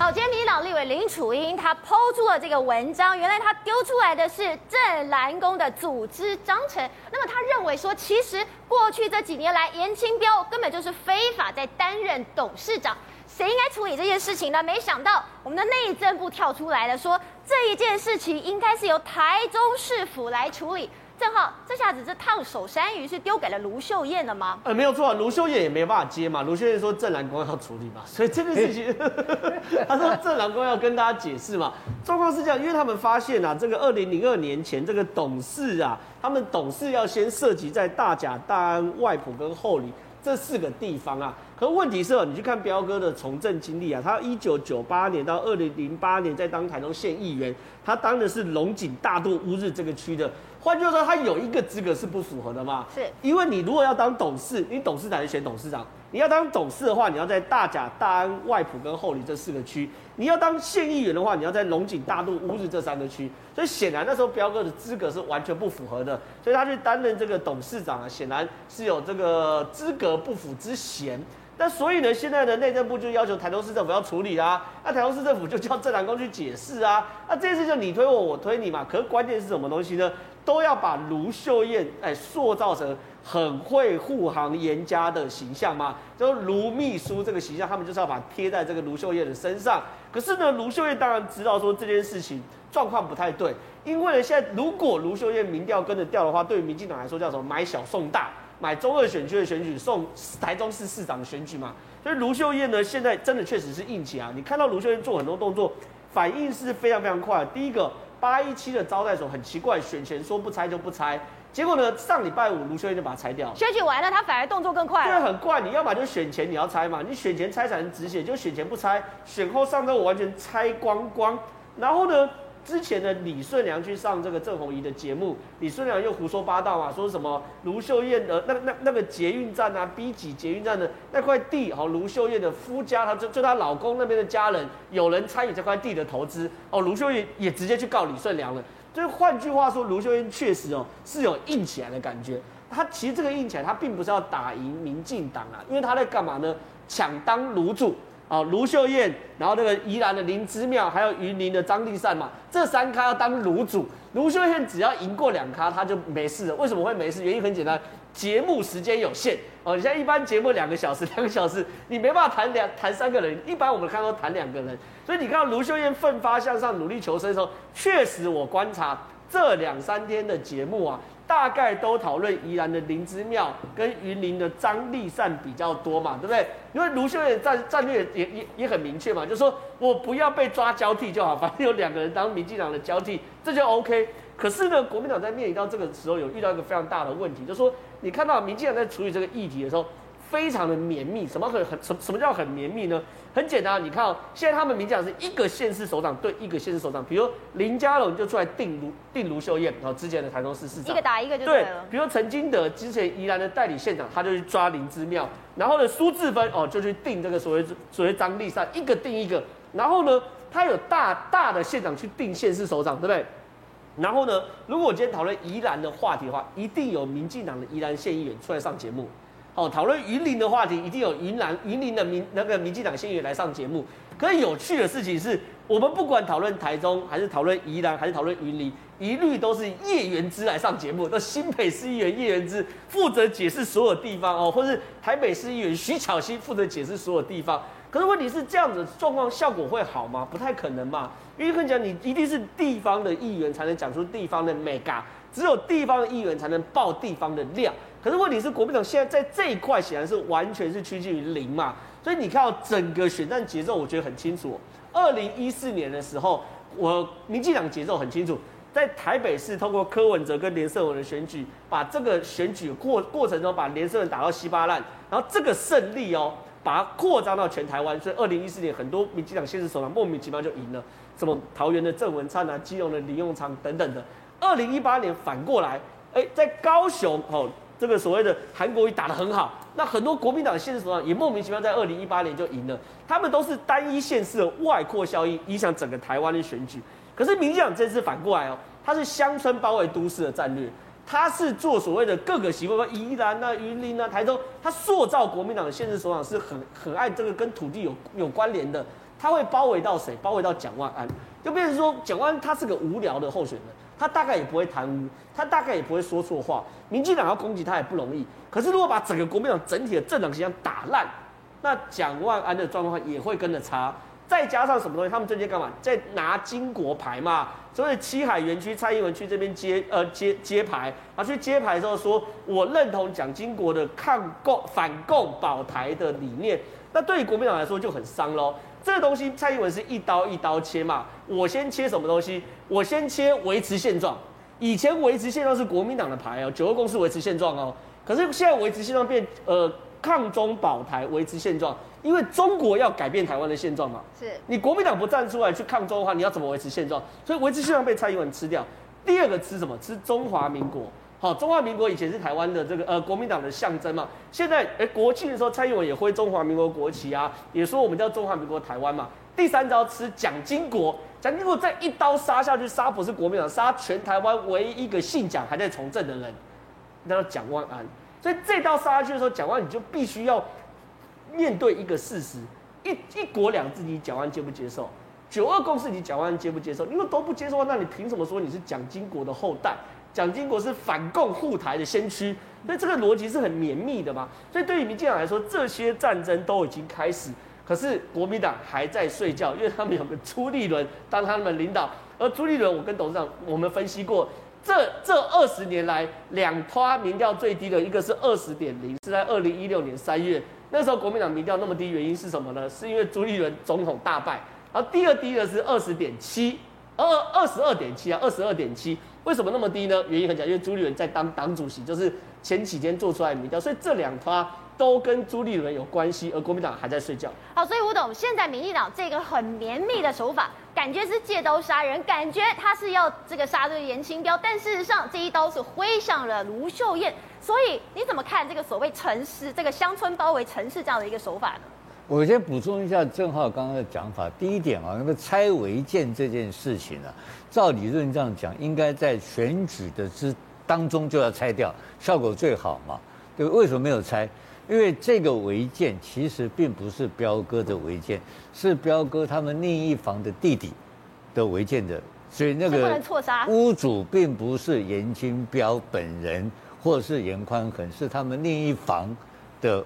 好，今天民进党立委林楚英他抛出了这个文章，原来他丢出来的是郑兰宫的组织章程。那么他认为说，其实过去这几年来，颜清标根本就是非法在担任董事长。谁应该处理这件事情呢？没想到我们的内政部跳出来了，说这一件事情应该是由台中市府来处理。正浩这下子这烫手山芋是丢给了卢秀燕了吗？呃，没有错，卢秀燕也没办法接嘛。卢秀燕说郑兰宫要处理嘛，所以这个事情，他说郑兰宫要跟大家解释嘛。状况是这样，因为他们发现啊，这个二零零二年前这个董事啊，他们董事要先涉及在大甲、大安、外埔跟后里这四个地方啊。可是问题是哦，你去看彪哥的从政经历啊，他一九九八年到二零零八年在当台中县议员，他当的是龙井、大肚、乌日这个区的。换句话说，他有一个资格是不符合的嘛？是，因为你如果要当董事，你董事才能选董事长。你要当董事的话，你要在大甲、大安、外埔跟后里这四个区；你要当县议员的话，你要在龙井、大肚、乌日这三个区。所以显然那时候彪哥的资格是完全不符合的，所以他去担任这个董事长啊，显然是有这个资格不符之嫌。那所以呢，现在的内政部就要求台中市政府要处理啊，那台中市政府就叫郑兰宫去解释啊，那这件事就你推我，我推你嘛。可是关键是什么东西呢？都要把卢秀燕哎塑造成很会护航严家的形象嘛，就卢秘书这个形象，他们就是要把贴在这个卢秀燕的身上。可是呢，卢秀燕当然知道说这件事情状况不太对，因为呢，现在如果卢秀燕民调跟着掉的话，对于民进党来说叫什么买小送大。买中二选区的选举送台中市市长的选举嘛，所以卢秀燕呢，现在真的确实是硬起啊。你看到卢秀燕做很多动作，反应是非常非常快。第一个八一七的招待所很奇怪，选前说不拆就不拆，结果呢，上礼拜五卢秀燕就把它拆掉。选举完了，他反而动作更快。对，很快。你要么就选前你要拆嘛，你选前拆才能止血，就选前不拆，选后上周我完全拆光光。然后呢？之前的李顺良去上这个郑弘仪的节目，李顺良又胡说八道嘛，说什么卢秀燕的那那那个捷运站啊，B 几捷运站的那块地，哦，卢秀燕的夫家，她就就她老公那边的家人有人参与这块地的投资，哦，卢秀燕也直接去告李顺良了。就是换句话说，卢秀燕确实哦是有硬起来的感觉。她其实这个硬起来，她并不是要打赢民进党啊，因为她在干嘛呢？抢当卢主。哦，卢秀燕，然后那个宜兰的林之妙，还有云林的张立善嘛，这三咖要当炉主。卢秀燕只要赢过两咖，他就没事了。为什么会没事？原因很简单，节目时间有限。哦，你像一般节目两个小时，两个小时，你没办法谈两谈三个人。一般我们看到谈两个人，所以你看到卢秀燕奋发向上、努力求生的时候，确实我观察这两三天的节目啊。大概都讨论宜兰的林之庙跟云林的张立善比较多嘛，对不对？因为卢秀燕战战略也也也很明确嘛，就是说我不要被抓交替就好，反正有两个人当民进党的交替，这就 OK。可是呢，国民党在面临到这个时候，有遇到一个非常大的问题，就是说你看到民进党在处理这个议题的时候。非常的绵密，什么很很什什么叫很绵密呢？很简单，你看哦，现在他们民进党是一个县市首长对一个县市首长，比如林佳龙就出来定卢定卢秀燕，然后之前的台中市市长一个打一个就对了。对，比如陈金德之前宜兰的代理县长，他就去抓林之妙，然后呢苏治芬哦就去定这个所谓所谓张丽善，一个定一个，然后呢他有大大的县长去定县市首长，对不对？然后呢，如果我今天讨论宜兰的话题的话，一定有民进党的宜兰县议员出来上节目。哦，讨论云林的话题，一定有云南云林的民那个民进党县议员来上节目。可是有趣的事情是，我们不管讨论台中，还是讨论宜兰，还是讨论云林，一律都是叶元之来上节目，都新北市议员叶元之负责解释所有地方哦，或是台北市议员徐巧芯负责解释所有地方。可是问题是这样子状况效果会好吗？不太可能嘛，因为跟你讲，你一定是地方的议员才能讲出地方的美感，只有地方的议员才能爆地方的量。可是问题是，国民党现在在这一块显然是完全是趋近于零嘛，所以你看到整个选战节奏，我觉得很清楚。二零一四年的时候，我民进党节奏很清楚，在台北市通过柯文哲跟连胜文的选举，把这个选举过过程中把连胜文打到稀巴烂，然后这个胜利哦，把它扩张到全台湾，所以二零一四年很多民进党县市首长莫名其妙就赢了，什么桃园的郑文灿啊，基隆的林右昌等等的。二零一八年反过来，哎，在高雄哦。这个所谓的韩国瑜打得很好，那很多国民党的县市首长也莫名其妙在二零一八年就赢了，他们都是单一县市的外扩效应影响整个台湾的选举。可是民进党这次反过来哦，他是乡村包围都市的战略，他是做所谓的各个席位，宜兰啊、云林啊、台中，他塑造国民党的县市首长是很很爱这个跟土地有有关联的。他会包围到谁？包围到蒋万安，就变成说蒋万安他是个无聊的候选人，他大概也不会贪污，他大概也不会说错话，民进党要攻击他也不容易。可是如果把整个国民党整体的政党形象打烂，那蒋万安的状况也会跟着差。再加上什么东西？他们最近干嘛？在拿金国牌嘛。所以七海园区蔡英文去这边接呃接接牌，啊去接牌的时候说，我认同蒋经国的抗共反共保台的理念。那对于国民党来说就很伤喽。这个东西蔡英文是一刀一刀切嘛。我先切什么东西？我先切维持现状。以前维持现状是国民党的牌哦，九二共识维持现状哦。可是现在维持现状变呃抗中保台维持现状。因为中国要改变台湾的现状嘛，是你国民党不站出来去抗中的话，你要怎么维持现状？所以维持现状被蔡英文吃掉。第二个吃什么？吃中华民国。好，中华民国以前是台湾的这个呃国民党的象征嘛。现在哎国庆的时候，蔡英文也挥中华民国国旗啊，也说我们叫中华民国台湾嘛。第三招吃蒋经国，蒋经国再一刀杀下去，杀不是国民党，杀全台湾唯一一个姓蒋还在从政的人，那叫蒋万安。所以这刀杀下去的时候，蒋万你就必须要。面对一个事实，一一国两制，你蒋万接不接受？九二共识，你蒋万安接不接受？你如果都不接受，那你凭什么说你是蒋经国的后代？蒋经国是反共护台的先驱，所以这个逻辑是很绵密的嘛。所以对于民进党来说，这些战争都已经开始，可是国民党还在睡觉，因为他们有个朱立伦当他们领导，而朱立伦，我跟董事长我们分析过，这这二十年来两拖民调最低的一个是二十点零，是在二零一六年三月。那时候国民党民调那么低，原因是什么呢？是因为朱立伦总统大败。然后第二低的是二十点七，二二十二点七啊，二十二点七。为什么那么低呢？原因很简单，因为朱立伦在当党主席，就是前几天做出来的民调，所以这两趴都跟朱立伦有关系，而国民党还在睡觉。好，所以吴董，现在民进党这个很绵密的手法，感觉是借刀杀人，感觉他是要这个杀这个颜清标，但事实上这一刀是挥向了卢秀燕。所以你怎么看这个所谓城市这个乡村包围城市这样的一个手法呢？我先补充一下郑浩刚刚的讲法。第一点啊，那个拆违建这件事情呢、啊，照理论这样讲，应该在选举的之当中就要拆掉，效果最好嘛。对，为什么没有拆？因为这个违建其实并不是彪哥的违建，是彪哥他们另一房的弟弟的违建的，所以那个屋主并不是严金彪本人。或是严宽恒是他们另一房的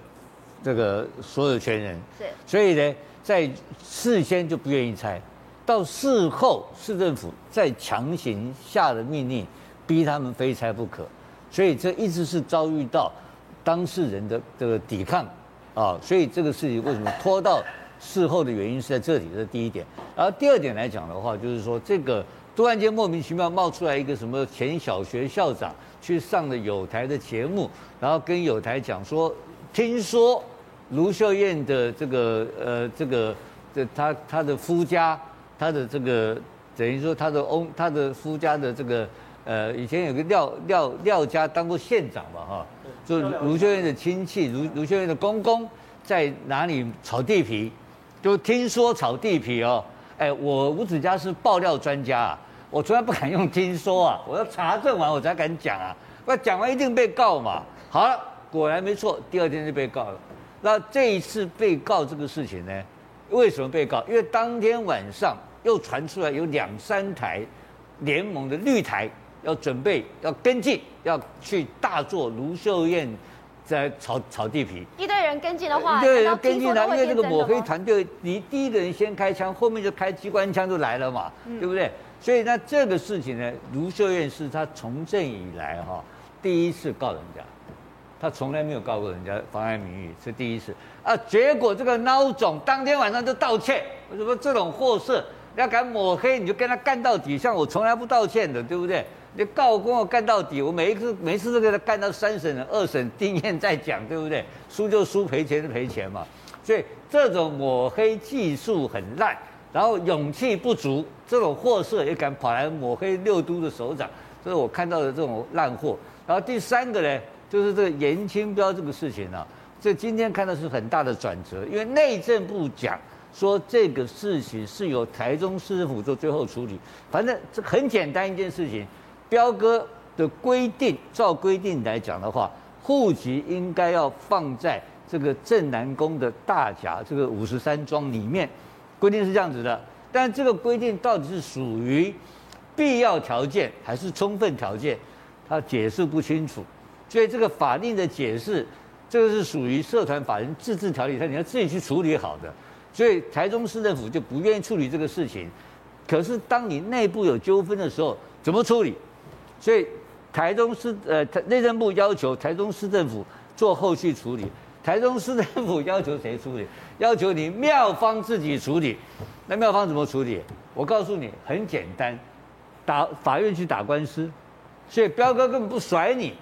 这个所有权人，是，所以呢，在事先就不愿意拆，到事后市政府再强行下了命令，逼他们非拆不可，所以这一直是遭遇到当事人的这个抵抗啊，所以这个事情为什么拖到事后的原因是在这里，这是第一点。然后第二点来讲的话，就是说这个突然间莫名其妙冒出来一个什么前小学校长。去上了友台的节目，然后跟友台讲说，听说卢秀燕的这个呃这个这她她的夫家，她的这个等于说她的翁她的夫家的这个呃以前有个廖廖廖家当过县长嘛哈，就卢秀燕的亲戚卢卢秀燕的公公在哪里炒地皮，就听说炒地皮哦，哎我吴子嘉是爆料专家啊。我从来不敢用听说啊，我要查证完我才敢讲啊。那讲完一定被告嘛。好了，果然没错，第二天就被告了。那这一次被告这个事情呢，为什么被告？因为当天晚上又传出来有两三台联盟的绿台要准备要跟进，要去大做卢秀燕在炒炒地皮。一堆人跟进的话，一堆人跟进了，因为这个抹黑团队，你第一个人先开枪，后面就开机关枪就来了嘛，嗯、对不对？所以那这个事情呢，卢秀燕是他从政以来哈第一次告人家，他从来没有告过人家妨碍名誉，是第一次啊。结果这个孬种当天晚上就道歉，我说这种货色要敢抹黑，你就跟他干到底。像我从来不道歉的，对不对？你告跟我干到底，我每一次每一次都给他干到三审二审定谳再讲，对不对？输就输，赔钱就赔钱嘛。所以这种抹黑技术很烂。然后勇气不足，这种货色也敢跑来抹黑六都的首长，这是我看到的这种烂货。然后第三个呢，就是这个颜清标这个事情啊，这今天看到是很大的转折，因为内政部讲说这个事情是由台中市政府做最后处理。反正这很简单一件事情，彪哥的规定，照规定来讲的话，户籍应该要放在这个镇南宫的大甲这个五十三庄里面。规定是这样子的，但这个规定到底是属于必要条件还是充分条件，他解释不清楚，所以这个法令的解释，这个是属于社团法人自治条例，他你要自己去处理好的，所以台中市政府就不愿意处理这个事情。可是当你内部有纠纷的时候，怎么处理？所以台中市呃内政部要求台中市政府做后续处理，台中市政府要求谁处理？要求你妙方自己处理。那妙方怎么处理？我告诉你，很简单，打法院去打官司。所以彪哥根本不甩你，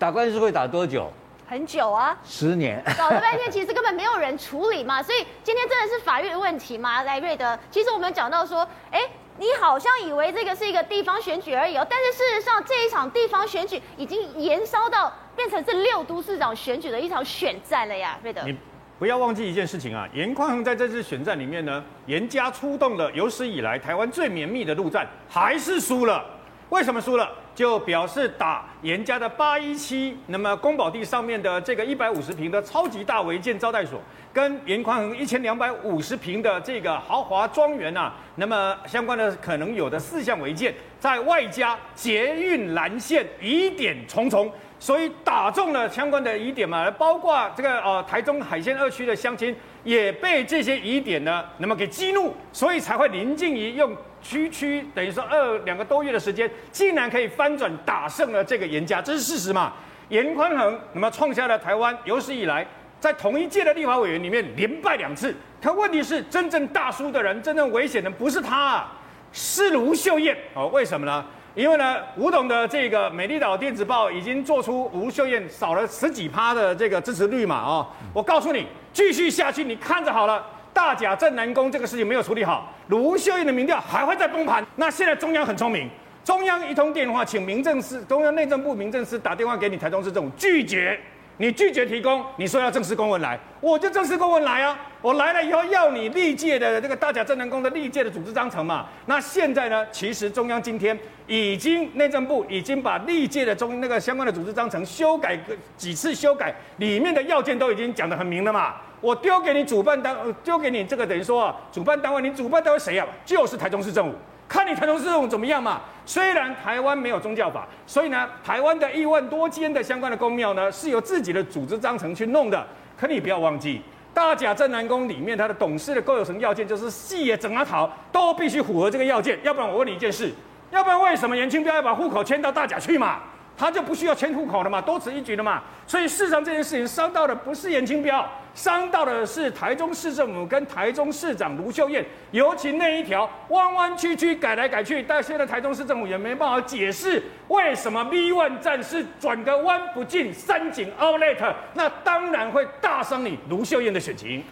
打官司会打多久？很久啊，十年。搞了半天，其实根本没有人处理嘛。所以今天真的是法院的问题吗？来瑞德，其实我们讲到说，哎，你好像以为这个是一个地方选举而已哦，但是事实上这一场地方选举已经延烧到变成是六都市长选举的一场选战了呀，瑞德。你不要忘记一件事情啊，严宽恒在这次选战里面呢，严家出动了有史以来台湾最绵密的陆战，还是输了。为什么输了？就表示打严家的八一七，那么宫保地上面的这个一百五十平的超级大违建招待所，跟严宽恒一千两百五十平的这个豪华庄园呐，那么相关的可能有的四项违建，在外加捷运蓝线疑点重重，所以打中了相关的疑点嘛，包括这个呃台中海线二区的乡亲也被这些疑点呢，那么给激怒，所以才会林静仪用。区区等于说二两个多月的时间，竟然可以翻转打胜了这个严家，这是事实嘛？严宽恒那么创下了台湾有史以来在同一届的立法委员里面连败两次。可问题是，真正大输的人，真正危险的不是他啊，是卢秀燕哦。为什么呢？因为呢，吴董的这个美丽岛电子报已经做出卢秀燕少了十几趴的这个支持率嘛哦。我告诉你，继续下去，你看着好了。大甲镇南宫这个事情没有处理好，卢秀燕的民调还会再崩盘。那现在中央很聪明，中央一通电话，请民政司、中央内政部民政司打电话给你台中市政府，拒绝，你拒绝提供，你说要正式公文来，我就正式公文来啊。我来了以后要你历届的这个大甲镇南宫的历届的组织章程嘛。那现在呢，其实中央今天已经内政部已经把历届的中那个相关的组织章程修改个几次修改，里面的要件都已经讲得很明了嘛。我丢给你主办单，丢给你这个等于说啊，主办单位，你主办单位谁呀？就是台中市政府，看你台中市政府怎么样嘛。虽然台湾没有宗教法，所以呢，台湾的一万多间的相关的公庙呢，是由自己的组织章程去弄的。可你不要忘记，大甲镇南宫里面它的董事的构有成要件就是细也整阿桃都必须符合这个要件，要不然我问你一件事，要不然为什么严清标要把户口迁到大甲去嘛？他就不需要迁户口了嘛，多此一举了嘛。所以事实上这件事情伤到的不是严清标，伤到的是台中市政府跟台中市长卢秀燕。尤其那一条弯弯曲曲改来改去，但现在台中市政府也没办法解释为什么 V1 战是转个弯不进三井 Outlet，那当然会大伤你卢秀燕的选情。